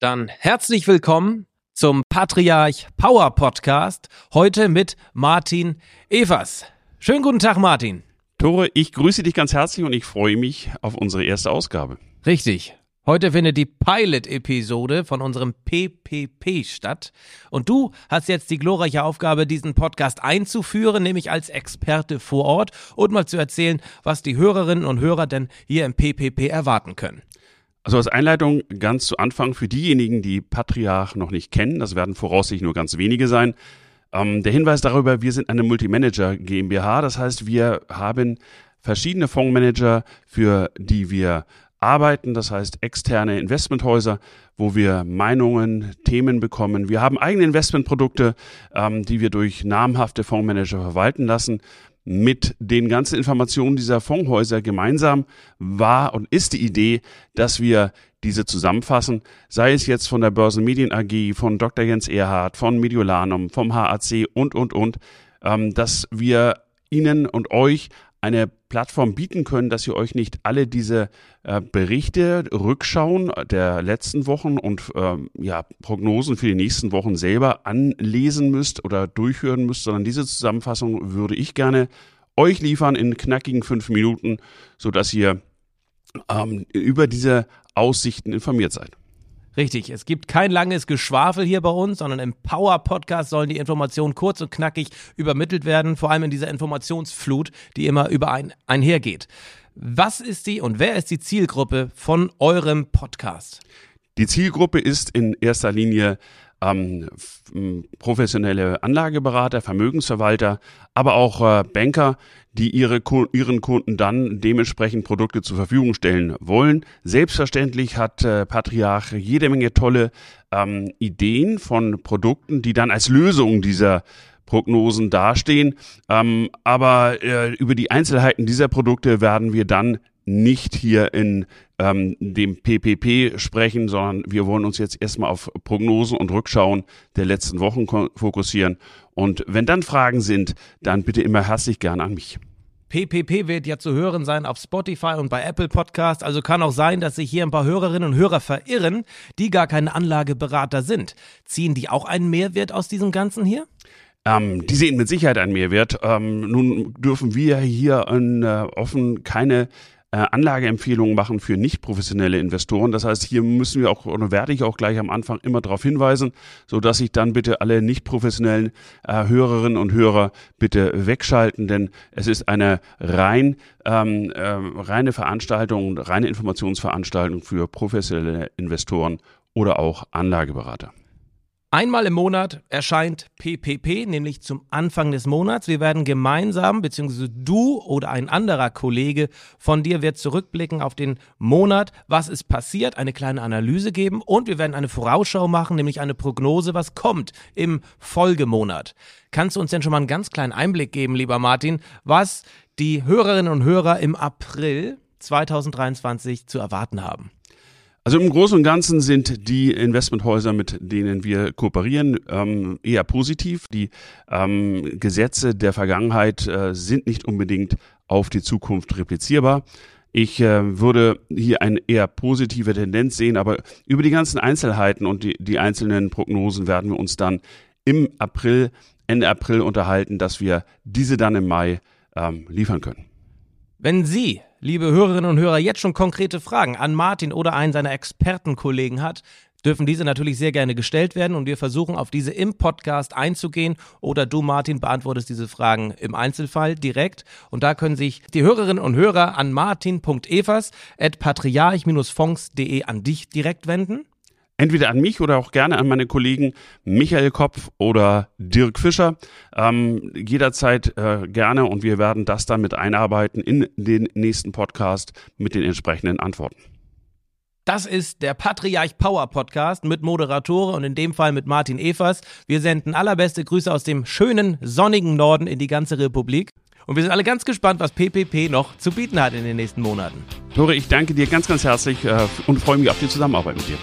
Dann herzlich willkommen zum Patriarch Power Podcast. Heute mit Martin Evers. Schönen guten Tag, Martin. Tore, ich grüße dich ganz herzlich und ich freue mich auf unsere erste Ausgabe. Richtig. Heute findet die Pilot-Episode von unserem PPP statt. Und du hast jetzt die glorreiche Aufgabe, diesen Podcast einzuführen, nämlich als Experte vor Ort und mal zu erzählen, was die Hörerinnen und Hörer denn hier im PPP erwarten können. Also als Einleitung ganz zu Anfang für diejenigen, die Patriarch noch nicht kennen, das werden voraussichtlich nur ganz wenige sein. Ähm, der Hinweis darüber, wir sind eine Multimanager GmbH, das heißt, wir haben verschiedene Fondsmanager, für die wir arbeiten, das heißt externe Investmenthäuser, wo wir Meinungen, Themen bekommen. Wir haben eigene Investmentprodukte, ähm, die wir durch namhafte Fondsmanager verwalten lassen. Mit den ganzen Informationen dieser Fondshäuser gemeinsam war und ist die Idee, dass wir diese zusammenfassen, sei es jetzt von der Börsenmedien AG, von Dr. Jens Erhardt, von Mediolanum, vom HAC und, und, und, ähm, dass wir Ihnen und euch eine Plattform bieten können, dass ihr euch nicht alle diese äh, Berichte, Rückschauen der letzten Wochen und ähm, ja, Prognosen für die nächsten Wochen selber anlesen müsst oder durchhören müsst, sondern diese Zusammenfassung würde ich gerne euch liefern in knackigen fünf Minuten, so dass ihr ähm, über diese Aussichten informiert seid. Richtig, es gibt kein langes Geschwafel hier bei uns, sondern im Power Podcast sollen die Informationen kurz und knackig übermittelt werden, vor allem in dieser Informationsflut, die immer über ein, einhergeht. Was ist die und wer ist die Zielgruppe von eurem Podcast? Die Zielgruppe ist in erster Linie ähm, professionelle Anlageberater, Vermögensverwalter, aber auch äh, Banker, die ihre, ihren Kunden dann dementsprechend Produkte zur Verfügung stellen wollen. Selbstverständlich hat äh, Patriarch jede Menge tolle ähm, Ideen von Produkten, die dann als Lösung dieser Prognosen dastehen. Ähm, aber äh, über die Einzelheiten dieser Produkte werden wir dann nicht hier in ähm, dem PPP sprechen, sondern wir wollen uns jetzt erstmal auf Prognosen und Rückschauen der letzten Wochen fokussieren. Und wenn dann Fragen sind, dann bitte immer herzlich gern an mich. PPP wird ja zu hören sein auf Spotify und bei Apple Podcast. Also kann auch sein, dass sich hier ein paar Hörerinnen und Hörer verirren, die gar keine Anlageberater sind. Ziehen die auch einen Mehrwert aus diesem Ganzen hier? Ähm, die sehen mit Sicherheit einen Mehrwert. Ähm, nun dürfen wir hier in, äh, offen keine äh, Anlageempfehlungen machen für nicht professionelle Investoren. Das heißt, hier müssen wir auch oder werde ich auch gleich am Anfang immer darauf hinweisen, so dass ich dann bitte alle nicht professionellen äh, Hörerinnen und Hörer bitte wegschalten, denn es ist eine rein ähm, äh, reine Veranstaltung, reine Informationsveranstaltung für professionelle Investoren oder auch Anlageberater. Einmal im Monat erscheint PPP, nämlich zum Anfang des Monats. Wir werden gemeinsam, beziehungsweise du oder ein anderer Kollege von dir wird zurückblicken auf den Monat, was ist passiert, eine kleine Analyse geben und wir werden eine Vorausschau machen, nämlich eine Prognose, was kommt im Folgemonat. Kannst du uns denn schon mal einen ganz kleinen Einblick geben, lieber Martin, was die Hörerinnen und Hörer im April 2023 zu erwarten haben? Also im Großen und Ganzen sind die Investmenthäuser, mit denen wir kooperieren, ähm, eher positiv. Die ähm, Gesetze der Vergangenheit äh, sind nicht unbedingt auf die Zukunft replizierbar. Ich äh, würde hier eine eher positive Tendenz sehen, aber über die ganzen Einzelheiten und die, die einzelnen Prognosen werden wir uns dann im April, Ende April unterhalten, dass wir diese dann im Mai ähm, liefern können. Wenn Sie liebe Hörerinnen und Hörer, jetzt schon konkrete Fragen an Martin oder einen seiner Expertenkollegen hat, dürfen diese natürlich sehr gerne gestellt werden und wir versuchen auf diese im Podcast einzugehen oder du Martin beantwortest diese Fragen im Einzelfall direkt. Und da können sich die Hörerinnen und Hörer an martin.evers at patriarch-fonds.de an dich direkt wenden entweder an mich oder auch gerne an meine Kollegen Michael Kopf oder Dirk Fischer. Ähm, jederzeit äh, gerne und wir werden das dann mit einarbeiten in den nächsten Podcast mit den entsprechenden Antworten. Das ist der Patriarch Power Podcast mit Moderatoren und in dem Fall mit Martin Evers. Wir senden allerbeste Grüße aus dem schönen, sonnigen Norden in die ganze Republik. Und wir sind alle ganz gespannt, was PPP noch zu bieten hat in den nächsten Monaten. Tore, ich danke dir ganz, ganz herzlich äh, und freue mich auf die Zusammenarbeit mit dir.